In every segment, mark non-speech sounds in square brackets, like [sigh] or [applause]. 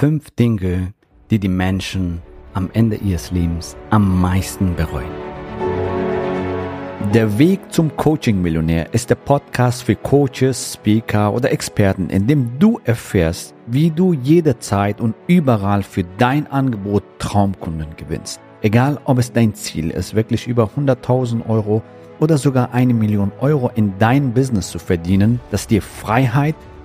Fünf Dinge, die die Menschen am Ende ihres Lebens am meisten bereuen. Der Weg zum Coaching-Millionär ist der Podcast für Coaches, Speaker oder Experten, in dem du erfährst, wie du jederzeit und überall für dein Angebot Traumkunden gewinnst. Egal, ob es dein Ziel ist, wirklich über 100.000 Euro oder sogar eine Million Euro in dein Business zu verdienen, das dir Freiheit,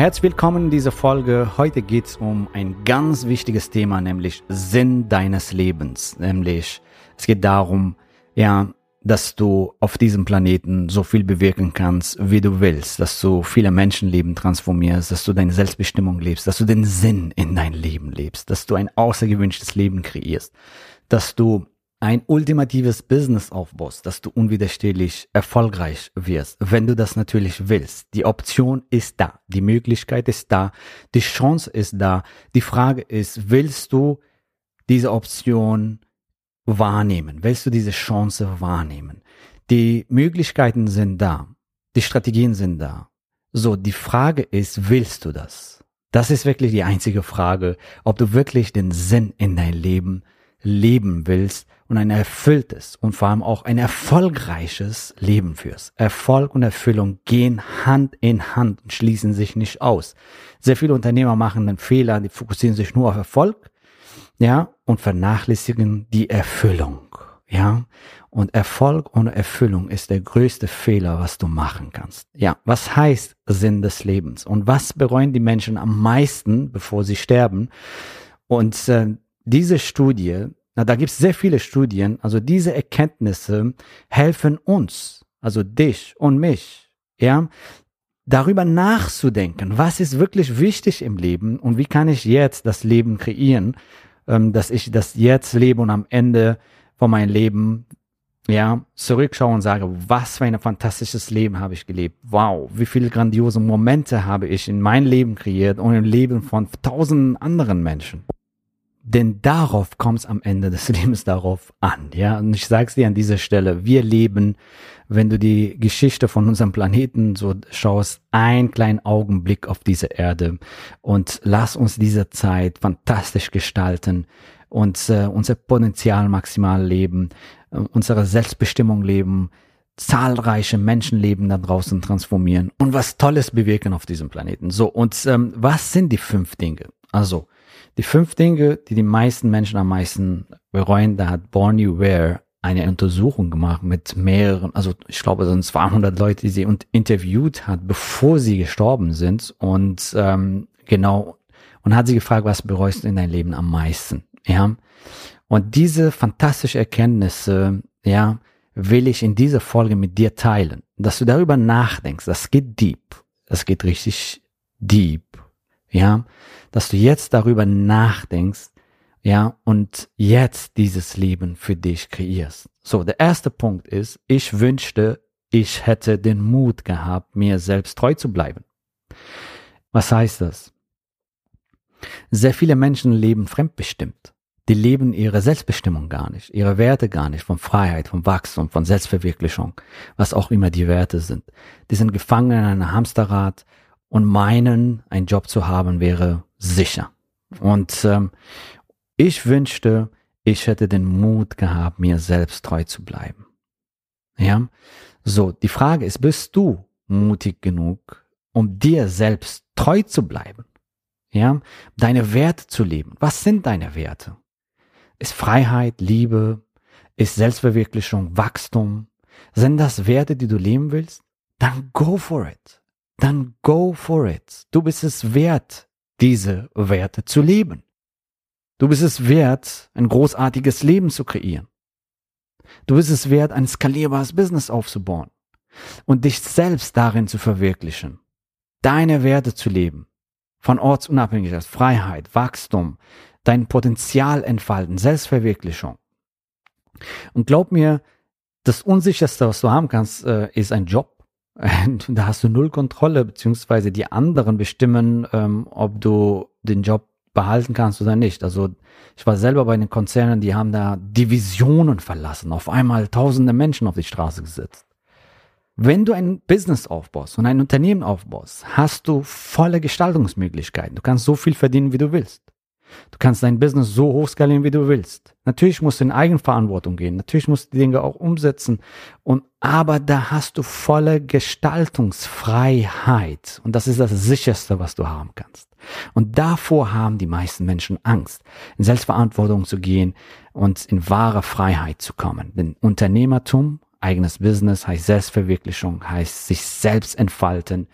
Herzlich willkommen in dieser Folge. Heute geht es um ein ganz wichtiges Thema, nämlich Sinn deines Lebens. Nämlich, es geht darum, ja, dass du auf diesem Planeten so viel bewirken kannst, wie du willst, dass du viele Menschenleben transformierst, dass du deine Selbstbestimmung lebst, dass du den Sinn in dein Leben lebst, dass du ein außergewünschtes Leben kreierst, dass du ein ultimatives Business aufbaust, dass du unwiderstehlich erfolgreich wirst, wenn du das natürlich willst. Die Option ist da, die Möglichkeit ist da, die Chance ist da. Die Frage ist, willst du diese Option wahrnehmen? Willst du diese Chance wahrnehmen? Die Möglichkeiten sind da, die Strategien sind da. So, die Frage ist, willst du das? Das ist wirklich die einzige Frage, ob du wirklich den Sinn in dein Leben leben willst und ein erfülltes und vor allem auch ein erfolgreiches Leben führst. Erfolg und Erfüllung gehen Hand in Hand und schließen sich nicht aus. Sehr viele Unternehmer machen einen Fehler, die fokussieren sich nur auf Erfolg, ja, und vernachlässigen die Erfüllung, ja. Und Erfolg ohne Erfüllung ist der größte Fehler, was du machen kannst. Ja, was heißt Sinn des Lebens? Und was bereuen die Menschen am meisten, bevor sie sterben? Und äh, diese Studie na, da gibt es sehr viele Studien. Also diese Erkenntnisse helfen uns, also dich und mich, ja, darüber nachzudenken, was ist wirklich wichtig im Leben und wie kann ich jetzt das Leben kreieren, ähm, dass ich das jetzt lebe und am Ende von meinem Leben ja, zurückschaue und sage, was für ein fantastisches Leben habe ich gelebt. Wow, wie viele grandiose Momente habe ich in mein Leben kreiert und im Leben von tausenden anderen Menschen. Denn darauf kommt es am Ende des [laughs] Lebens darauf an. Ja, und ich sage es dir an dieser Stelle, wir leben, wenn du die Geschichte von unserem Planeten so schaust, einen kleinen Augenblick auf diese Erde und lass uns diese Zeit fantastisch gestalten und äh, unser Potenzial maximal leben, äh, unsere Selbstbestimmung leben, zahlreiche Menschenleben da draußen transformieren und was Tolles bewirken auf diesem Planeten. So, und ähm, was sind die fünf Dinge? Also, die fünf Dinge, die die meisten Menschen am meisten bereuen, da hat Bonnie Ware eine Untersuchung gemacht mit mehreren, also ich glaube, es sind 200 Leute, die sie interviewt hat, bevor sie gestorben sind und ähm, genau und hat sie gefragt, was bereust du in deinem Leben am meisten, ja? Und diese fantastische Erkenntnisse, ja, will ich in dieser Folge mit dir teilen, dass du darüber nachdenkst. Das geht deep, das geht richtig deep, ja, dass du jetzt darüber nachdenkst, ja, und jetzt dieses Leben für dich kreierst. So, der erste Punkt ist, ich wünschte, ich hätte den Mut gehabt, mir selbst treu zu bleiben. Was heißt das? Sehr viele Menschen leben fremdbestimmt. Die leben ihre Selbstbestimmung gar nicht, ihre Werte gar nicht, von Freiheit, von Wachstum, von Selbstverwirklichung, was auch immer die Werte sind. Die sind gefangen in einem Hamsterrad und meinen, einen Job zu haben wäre sicher. Und ähm, ich wünschte, ich hätte den Mut gehabt, mir selbst treu zu bleiben. Ja, so, die Frage ist, bist du mutig genug, um dir selbst treu zu bleiben? Ja, deine Werte zu leben. Was sind deine Werte? Ist Freiheit, Liebe, ist Selbstverwirklichung, Wachstum? Sind das Werte, die du leben willst? Dann go for it dann go for it. Du bist es wert, diese Werte zu leben. Du bist es wert, ein großartiges Leben zu kreieren. Du bist es wert, ein skalierbares Business aufzubauen und dich selbst darin zu verwirklichen, deine Werte zu leben, von Ortsunabhängigkeit, Freiheit, Wachstum, dein Potenzial entfalten, Selbstverwirklichung. Und glaub mir, das Unsicherste, was du haben kannst, äh, ist ein Job. [laughs] da hast du null Kontrolle, beziehungsweise die anderen bestimmen, ähm, ob du den Job behalten kannst oder nicht. Also ich war selber bei den Konzernen, die haben da Divisionen verlassen, auf einmal tausende Menschen auf die Straße gesetzt. Wenn du ein Business aufbaust und ein Unternehmen aufbaust, hast du volle Gestaltungsmöglichkeiten. Du kannst so viel verdienen, wie du willst. Du kannst dein Business so hoch skalieren, wie du willst. Natürlich musst du in Eigenverantwortung gehen. Natürlich musst du die Dinge auch umsetzen. Und, aber da hast du volle Gestaltungsfreiheit. Und das ist das sicherste, was du haben kannst. Und davor haben die meisten Menschen Angst, in Selbstverantwortung zu gehen und in wahre Freiheit zu kommen. Denn Unternehmertum Eigenes Business heißt Selbstverwirklichung, heißt sich selbst entfalten,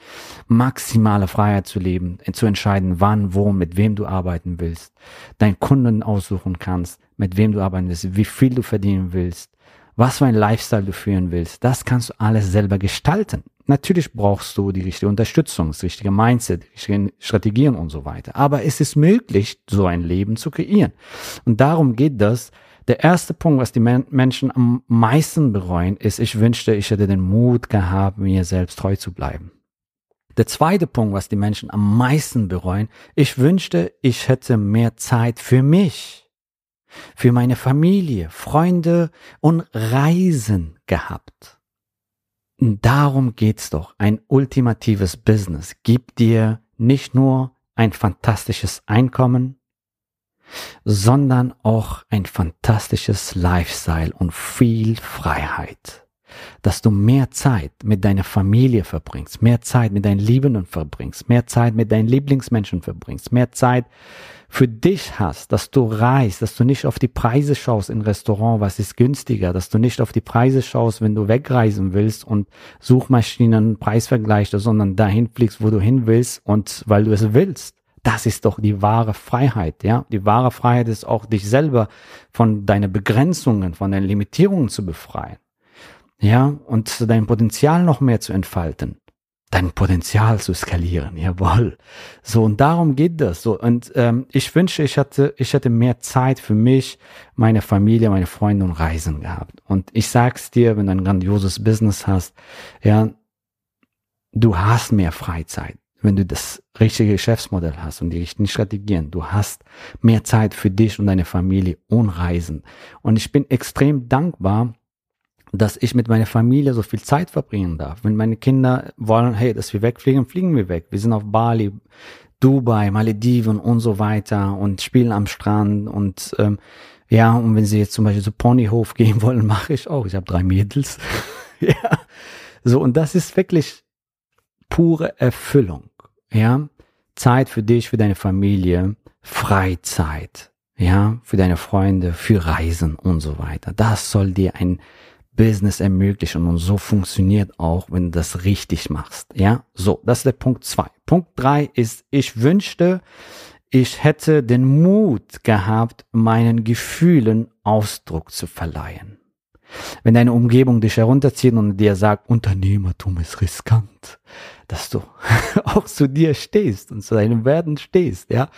maximale Freiheit zu leben, zu entscheiden, wann, wo, mit wem du arbeiten willst, deinen Kunden aussuchen kannst, mit wem du arbeiten willst, wie viel du verdienen willst, was für ein Lifestyle du führen willst. Das kannst du alles selber gestalten. Natürlich brauchst du die richtige Unterstützung, das richtige Mindset, die richtigen Strategien und so weiter. Aber es ist möglich, so ein Leben zu kreieren. Und darum geht das, der erste Punkt, was die Men Menschen am meisten bereuen, ist, ich wünschte, ich hätte den Mut gehabt, mir selbst treu zu bleiben. Der zweite Punkt, was die Menschen am meisten bereuen, ich wünschte, ich hätte mehr Zeit für mich, für meine Familie, Freunde und Reisen gehabt. Darum geht's doch. Ein ultimatives Business gibt dir nicht nur ein fantastisches Einkommen, sondern auch ein fantastisches Lifestyle und viel Freiheit. Dass du mehr Zeit mit deiner Familie verbringst, mehr Zeit mit deinen Liebenden verbringst, mehr Zeit mit deinen Lieblingsmenschen verbringst, mehr Zeit für dich hast, dass du reist, dass du nicht auf die Preise schaust im Restaurant, was ist günstiger, dass du nicht auf die Preise schaust, wenn du wegreisen willst und Suchmaschinen Preisvergleichst, sondern dahin fliegst, wo du hin willst und weil du es willst. Das ist doch die wahre Freiheit, ja. Die wahre Freiheit ist auch, dich selber von deinen Begrenzungen, von deinen Limitierungen zu befreien. Ja, und dein Potenzial noch mehr zu entfalten. Dein Potenzial zu skalieren, jawohl. So, und darum geht das. So, und ähm, ich wünsche, ich hatte, ich hätte mehr Zeit für mich, meine Familie, meine Freunde und Reisen gehabt. Und ich sag's dir, wenn du ein grandioses Business hast, ja, du hast mehr Freizeit wenn du das richtige Geschäftsmodell hast und die richtigen Strategien, du hast mehr Zeit für dich und deine Familie und Reisen. Und ich bin extrem dankbar, dass ich mit meiner Familie so viel Zeit verbringen darf. Wenn meine Kinder wollen, hey, dass wir wegfliegen, fliegen wir weg. Wir sind auf Bali, Dubai, Malediven und so weiter und spielen am Strand und ähm, ja, und wenn sie jetzt zum Beispiel zu Ponyhof [laughs] gehen wollen, mache ich auch. Ich habe drei Mädels. [laughs] ja. So, und das ist wirklich pure Erfüllung. Ja, Zeit für dich, für deine Familie, Freizeit, ja, für deine Freunde, für Reisen und so weiter. Das soll dir ein Business ermöglichen und so funktioniert auch, wenn du das richtig machst. Ja, so, das ist der Punkt zwei. Punkt drei ist, ich wünschte, ich hätte den Mut gehabt, meinen Gefühlen Ausdruck zu verleihen. Wenn deine Umgebung dich herunterzieht und dir sagt, Unternehmertum ist riskant, dass du [laughs] auch zu dir stehst und zu deinen Werten stehst, ja,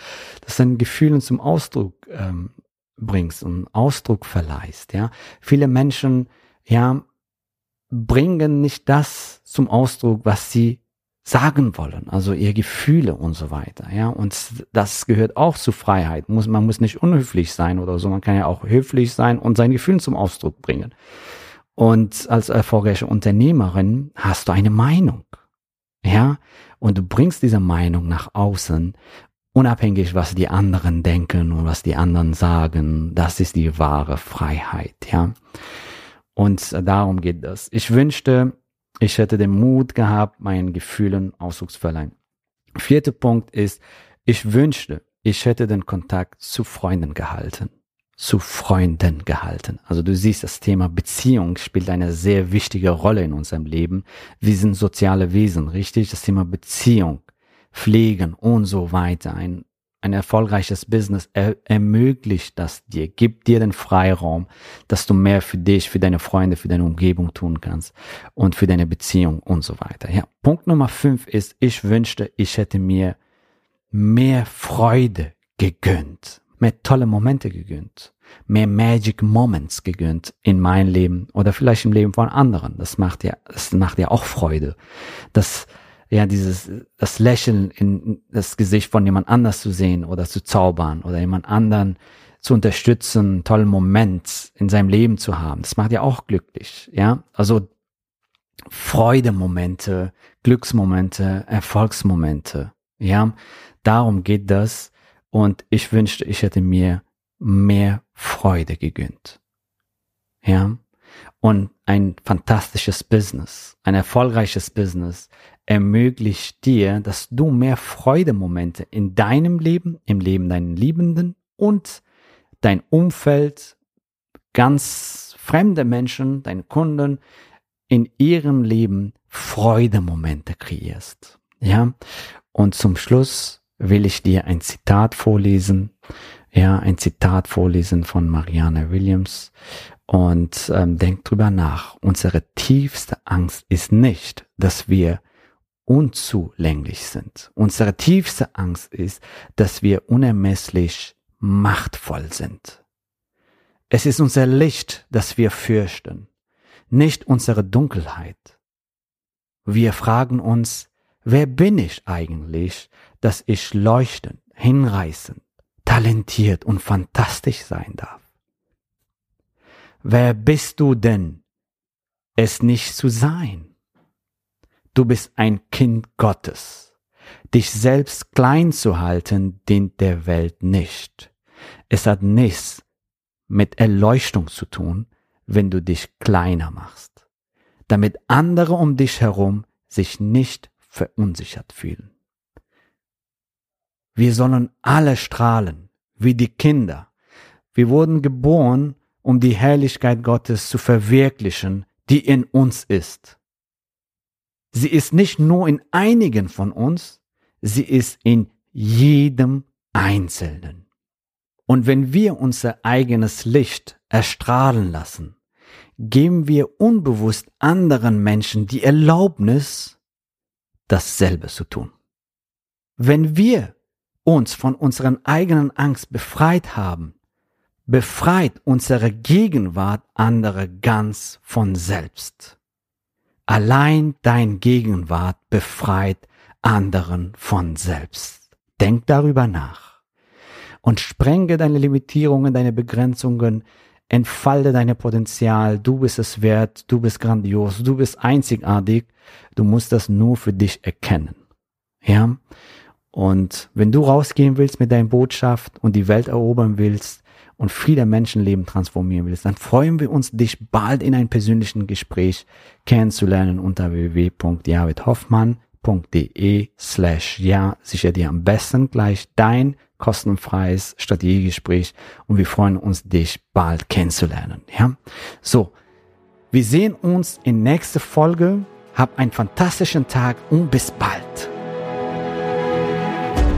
dass deine Gefühle zum Ausdruck ähm, bringst und Ausdruck verleihst, ja. Viele Menschen, ja, bringen nicht das zum Ausdruck, was sie sagen wollen, also ihre Gefühle und so weiter, ja. Und das gehört auch zu Freiheit. Muss, man muss nicht unhöflich sein oder so. Man kann ja auch höflich sein und seine Gefühle zum Ausdruck bringen. Und als erfolgreiche Unternehmerin hast du eine Meinung, ja. Und du bringst diese Meinung nach außen, unabhängig, was die anderen denken und was die anderen sagen. Das ist die wahre Freiheit, ja. Und darum geht es. Ich wünschte, ich hätte den Mut gehabt, meinen Gefühlen Ausdruck zu verleihen. Vierter Punkt ist, ich wünschte, ich hätte den Kontakt zu Freunden gehalten. Zu Freunden gehalten. Also du siehst, das Thema Beziehung spielt eine sehr wichtige Rolle in unserem Leben. Wir sind soziale Wesen, richtig? Das Thema Beziehung, Pflegen und so weiter. Ein ein erfolgreiches Business er ermöglicht das dir, gibt dir den Freiraum, dass du mehr für dich, für deine Freunde, für deine Umgebung tun kannst und für deine Beziehung und so weiter. Ja, Punkt Nummer fünf ist, ich wünschte, ich hätte mir mehr Freude gegönnt. mehr tolle Momente gegönnt, mehr Magic Moments gegönnt in mein Leben oder vielleicht im Leben von anderen. Das macht ja, das macht ja auch Freude. Das, ja, dieses, das Lächeln in das Gesicht von jemand anders zu sehen oder zu zaubern oder jemand anderen zu unterstützen, einen tollen Moment in seinem Leben zu haben. Das macht ja auch glücklich, ja. Also Freudemomente, Glücksmomente, Erfolgsmomente, ja. Darum geht das. Und ich wünschte, ich hätte mir mehr Freude gegönnt. Ja. Und ein fantastisches Business, ein erfolgreiches Business ermöglicht dir, dass du mehr Freudemomente in deinem Leben, im Leben deinen Liebenden und dein Umfeld, ganz fremde Menschen, deine Kunden in ihrem Leben Freudemomente kreierst. Ja. Und zum Schluss will ich dir ein Zitat vorlesen. Ja, ein Zitat vorlesen von Marianne Williams. Und ähm, denk drüber nach. Unsere tiefste Angst ist nicht, dass wir unzulänglich sind. Unsere tiefste Angst ist, dass wir unermesslich machtvoll sind. Es ist unser Licht, das wir fürchten, nicht unsere Dunkelheit. Wir fragen uns, wer bin ich eigentlich, dass ich leuchtend, hinreißend, talentiert und fantastisch sein darf? Wer bist du denn, es nicht zu sein? Du bist ein Kind Gottes Dich selbst klein zu halten, dient der Welt nicht. Es hat nichts mit Erleuchtung zu tun, wenn du dich kleiner machst, damit andere um dich herum sich nicht verunsichert fühlen. Wir sollen alle strahlen, wie die Kinder. Wir wurden geboren, um die Herrlichkeit Gottes zu verwirklichen, die in uns ist. Sie ist nicht nur in einigen von uns, sie ist in jedem Einzelnen. Und wenn wir unser eigenes Licht erstrahlen lassen, geben wir unbewusst anderen Menschen die Erlaubnis, dasselbe zu tun. Wenn wir uns von unseren eigenen Angst befreit haben, befreit unsere Gegenwart andere ganz von selbst. Allein dein Gegenwart befreit anderen von selbst. Denk darüber nach und sprenge deine Limitierungen, deine Begrenzungen, entfalte dein Potenzial. Du bist es wert, du bist grandios, du bist einzigartig. Du musst das nur für dich erkennen. Ja? Und wenn du rausgehen willst mit deiner Botschaft und die Welt erobern willst und viele Menschenleben transformieren willst, dann freuen wir uns, dich bald in einem persönlichen Gespräch kennenzulernen unter www.javidhoffmann.com www.strategie.de slash ja sicher dir am besten gleich dein kostenfreies Strategiegespräch und wir freuen uns, dich bald kennenzulernen. Ja, so. Wir sehen uns in nächster Folge. Hab einen fantastischen Tag und bis bald.